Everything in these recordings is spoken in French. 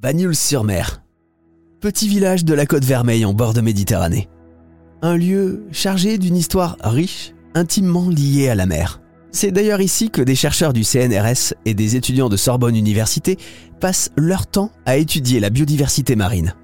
Bagnols-sur-Mer. Petit village de la côte vermeille en bord de Méditerranée. Un lieu chargé d'une histoire riche, intimement liée à la mer. C'est d'ailleurs ici que des chercheurs du CNRS et des étudiants de Sorbonne Université passent leur temps à étudier la biodiversité marine,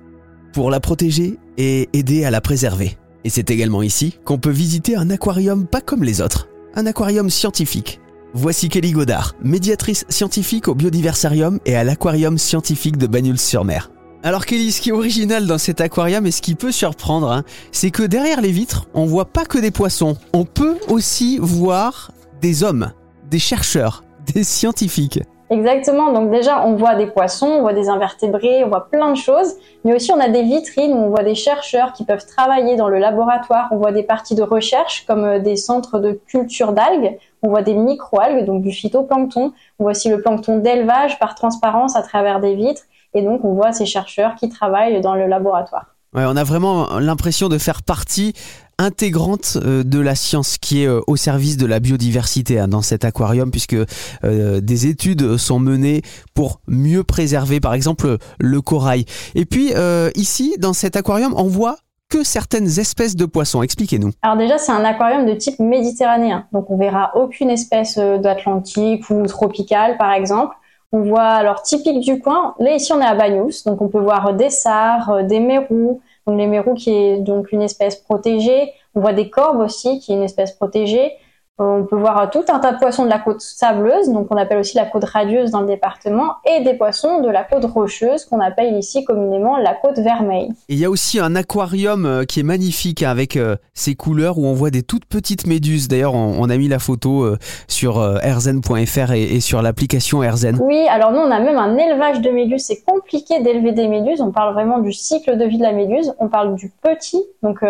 pour la protéger et aider à la préserver. Et c'est également ici qu'on peut visiter un aquarium pas comme les autres, un aquarium scientifique. Voici Kelly Godard, médiatrice scientifique au Biodiversarium et à l'aquarium scientifique de Bagnols-sur-Mer. Alors Kelly, ce qui est original dans cet aquarium et ce qui peut surprendre, hein, c'est que derrière les vitres, on voit pas que des poissons. On peut aussi voir des hommes, des chercheurs, des scientifiques. Exactement. Donc déjà, on voit des poissons, on voit des invertébrés, on voit plein de choses. Mais aussi, on a des vitrines où on voit des chercheurs qui peuvent travailler dans le laboratoire. On voit des parties de recherche comme euh, des centres de culture d'algues. On voit des microalgues, donc du phytoplancton. On voit aussi le plancton d'élevage par transparence à travers des vitres. Et donc, on voit ces chercheurs qui travaillent dans le laboratoire. Ouais, on a vraiment l'impression de faire partie intégrante euh, de la science qui est euh, au service de la biodiversité hein, dans cet aquarium puisque euh, des études sont menées pour mieux préserver par exemple le corail. Et puis ici dans cet aquarium on voit que certaines espèces de poissons. Expliquez-nous. Alors déjà, c'est un aquarium de type méditerranéen. Donc on verra aucune espèce d'Atlantique ou tropicale, par exemple. On voit alors typique du coin. Là ici, on est à Bagnous, donc on peut voir des sards, des mérous, les mérous qui est donc une espèce protégée. On voit des corbes aussi qui est une espèce protégée. On peut voir tout un tas de poissons de la côte sableuse, donc on appelle aussi la côte radieuse dans le département, et des poissons de la côte rocheuse qu'on appelle ici communément la côte vermeille. il y a aussi un aquarium euh, qui est magnifique hein, avec euh, ses couleurs où on voit des toutes petites méduses. D'ailleurs, on, a mis la photo euh, sur erzen.fr et, sur l'application Erzen. Oui, alors nous on a même un élevage de méduses. C'est compliqué d'élever des méduses. On parle vraiment du cycle de vie de la méduse. On parle du petit, donc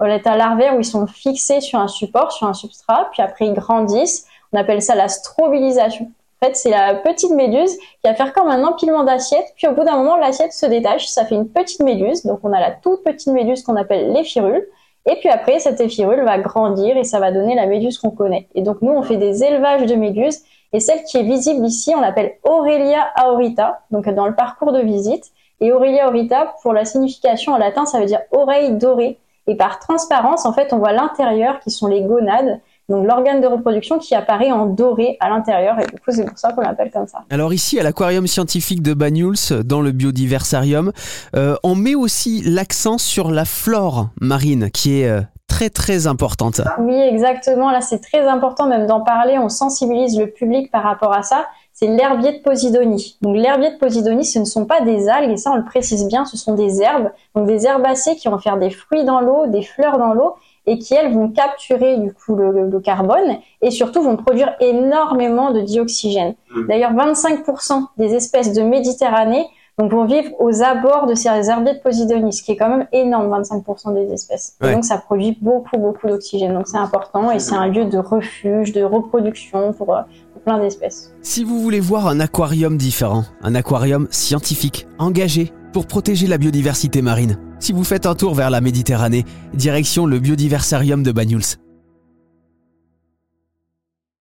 au l'état larvaire où ils sont fixés sur un support, sur un substrat, puis après ils grandissent. On appelle ça la strobilisation. En fait, c'est la petite méduse qui va faire comme un empilement d'assiettes, puis au bout d'un moment, l'assiette se détache, ça fait une petite méduse. Donc on a la toute petite méduse qu'on appelle l'éphyrules. Et puis après, cette éphirule va grandir et ça va donner la méduse qu'on connaît. Et donc nous, on fait des élevages de méduses. Et celle qui est visible ici, on l'appelle Aurelia aurita, donc dans le parcours de visite. Et Aurelia aurita, pour la signification en latin, ça veut dire oreille dorée. Et par transparence, en fait, on voit l'intérieur qui sont les gonades, donc l'organe de reproduction qui apparaît en doré à l'intérieur. Et du coup, c'est pour ça qu'on l'appelle comme ça. Alors ici, à l'aquarium scientifique de Banyuls, dans le biodiversarium, euh, on met aussi l'accent sur la flore marine qui est... Euh, très très importante. Oui, exactement. Là, c'est très important même d'en parler. On sensibilise le public par rapport à ça c'est l'herbier de Posidonie. Donc l'herbier de Posidonie, ce ne sont pas des algues, et ça on le précise bien, ce sont des herbes, donc des herbacées qui vont faire des fruits dans l'eau, des fleurs dans l'eau, et qui elles vont capturer du coup le, carbone et surtout vont produire énormément de dioxygène. Mmh. D'ailleurs, 25% des espèces de Méditerranée donc vont vivre aux abords de ces herbiers de Posidonie, ce qui est quand même énorme, 25% des espèces. Et donc ça produit beaucoup, beaucoup d'oxygène. Donc c'est important et c'est un lieu de refuge, de reproduction pour, euh, pour Si vous voulez voir un aquarium différent, un aquarium scientifique, engagé pour protéger la biodiversité marine, si vous faites un tour vers la Méditerranée, direction le biodiversarium de Banyuls.